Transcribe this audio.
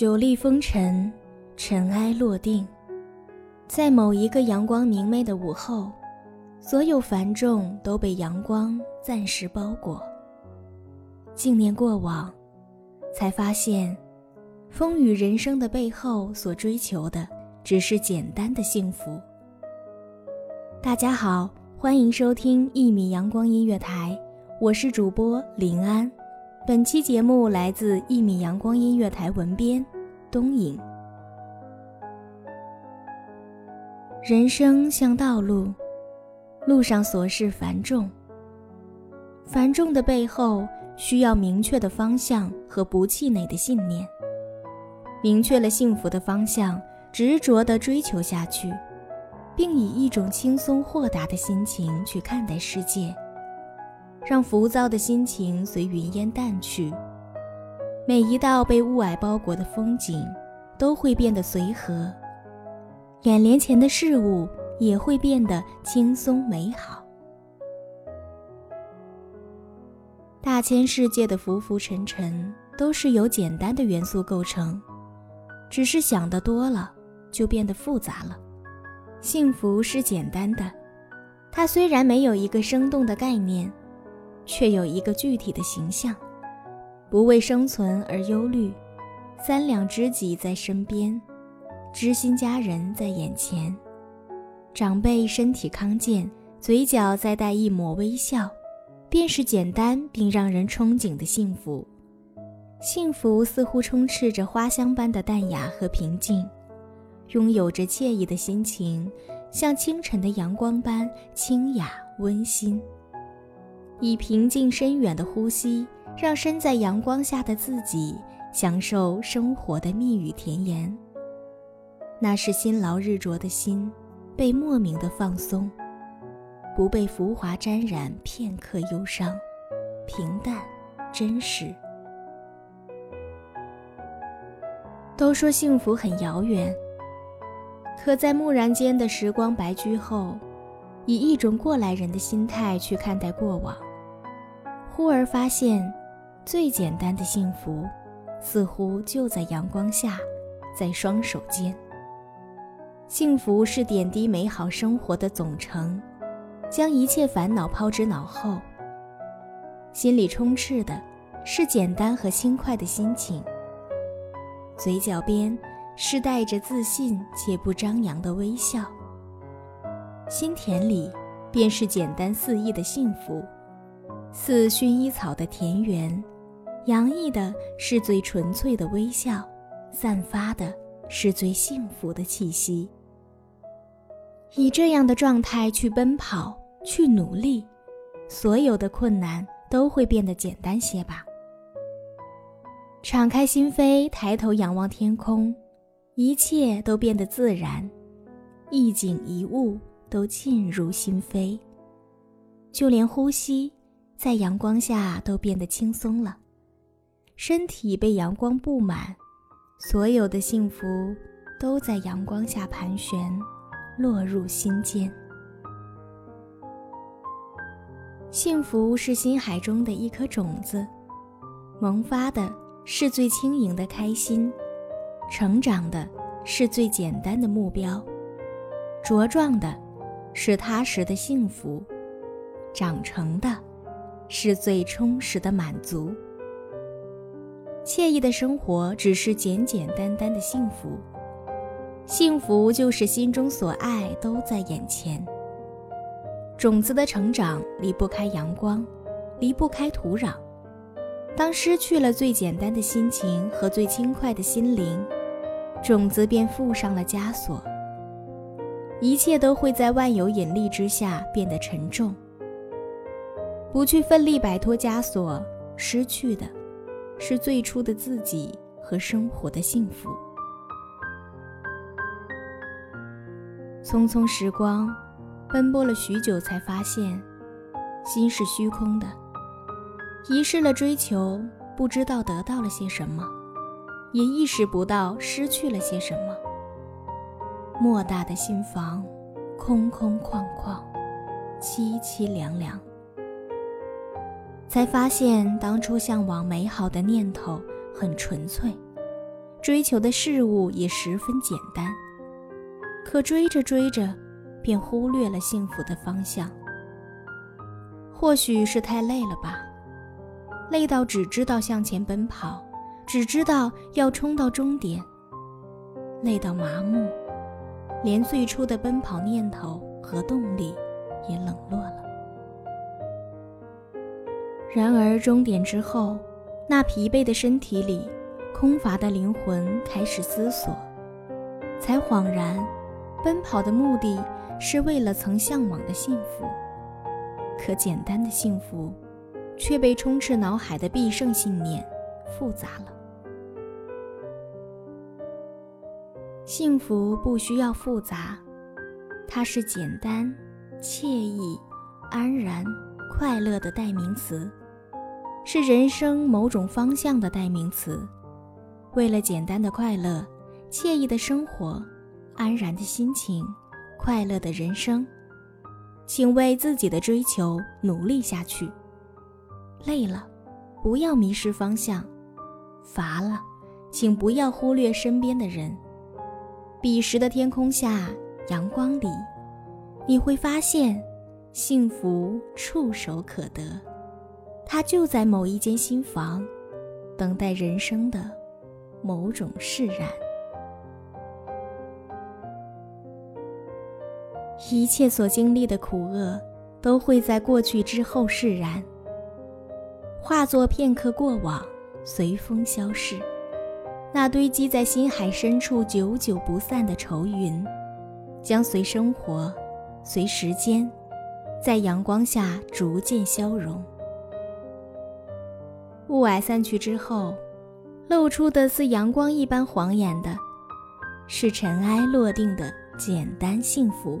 久历风尘，尘埃落定，在某一个阳光明媚的午后，所有繁重都被阳光暂时包裹。纪念过往，才发现，风雨人生的背后所追求的只是简单的幸福。大家好，欢迎收听一米阳光音乐台，我是主播林安。本期节目来自一米阳光音乐台文编东影。人生像道路，路上琐事繁重。繁重的背后需要明确的方向和不气馁的信念。明确了幸福的方向，执着地追求下去，并以一种轻松豁达的心情去看待世界。让浮躁的心情随云烟淡去，每一道被雾霭包裹的风景都会变得随和，眼帘前的事物也会变得轻松美好。大千世界的浮浮沉沉都是由简单的元素构成，只是想的多了就变得复杂了。幸福是简单的，它虽然没有一个生动的概念。却有一个具体的形象，不为生存而忧虑，三两知己在身边，知心家人在眼前，长辈身体康健，嘴角再带一抹微笑，便是简单并让人憧憬的幸福。幸福似乎充斥着花香般的淡雅和平静，拥有着惬意的心情，像清晨的阳光般清雅温馨。以平静深远的呼吸，让身在阳光下的自己享受生活的蜜语甜言。那是辛劳日灼的心，被莫名的放松，不被浮华沾染片刻忧伤，平淡真实。都说幸福很遥远，可在蓦然间的时光白驹后，以一种过来人的心态去看待过往。忽而发现，最简单的幸福，似乎就在阳光下，在双手间。幸福是点滴美好生活的总成，将一切烦恼抛之脑后。心里充斥的是简单和轻快的心情，嘴角边是带着自信且不张扬的微笑，心田里便是简单肆意的幸福。似薰衣草的田园，洋溢的是最纯粹的微笑，散发的是最幸福的气息。以这样的状态去奔跑，去努力，所有的困难都会变得简单些吧。敞开心扉，抬头仰望天空，一切都变得自然，一景一物都沁入心扉，就连呼吸。在阳光下都变得轻松了，身体被阳光布满，所有的幸福都在阳光下盘旋，落入心间。幸福是心海中的一颗种子，萌发的是最轻盈的开心，成长的是最简单的目标，茁壮的是踏实的幸福，长成的是最充实的满足。惬意的生活只是简简单单的幸福，幸福就是心中所爱都在眼前。种子的成长离不开阳光，离不开土壤。当失去了最简单的心情和最轻快的心灵，种子便附上了枷锁。一切都会在万有引力之下变得沉重。不去奋力摆脱枷锁，失去的。是最初的自己和生活的幸福。匆匆时光，奔波了许久，才发现，心是虚空的。遗失了追求，不知道得到了些什么，也意识不到失去了些什么。莫大的心房，空空旷旷，凄凄凉凉。才发现，当初向往美好的念头很纯粹，追求的事物也十分简单。可追着追着，便忽略了幸福的方向。或许是太累了吧，累到只知道向前奔跑，只知道要冲到终点，累到麻木，连最初的奔跑念头和动力也冷落了。然而，终点之后，那疲惫的身体里，空乏的灵魂开始思索，才恍然，奔跑的目的是为了曾向往的幸福。可简单的幸福，却被充斥脑海的必胜信念复杂了。幸福不需要复杂，它是简单、惬意、安然、快乐的代名词。是人生某种方向的代名词。为了简单的快乐、惬意的生活、安然的心情、快乐的人生，请为自己的追求努力下去。累了，不要迷失方向；乏了，请不要忽略身边的人。彼时的天空下，阳光里，你会发现，幸福触手可得。他就在某一间新房，等待人生的某种释然。一切所经历的苦厄，都会在过去之后释然，化作片刻过往，随风消逝。那堆积在心海深处、久久不散的愁云，将随生活、随时间，在阳光下逐渐消融。雾霭散去之后，露出的似阳光一般晃眼的，是尘埃落定的简单幸福。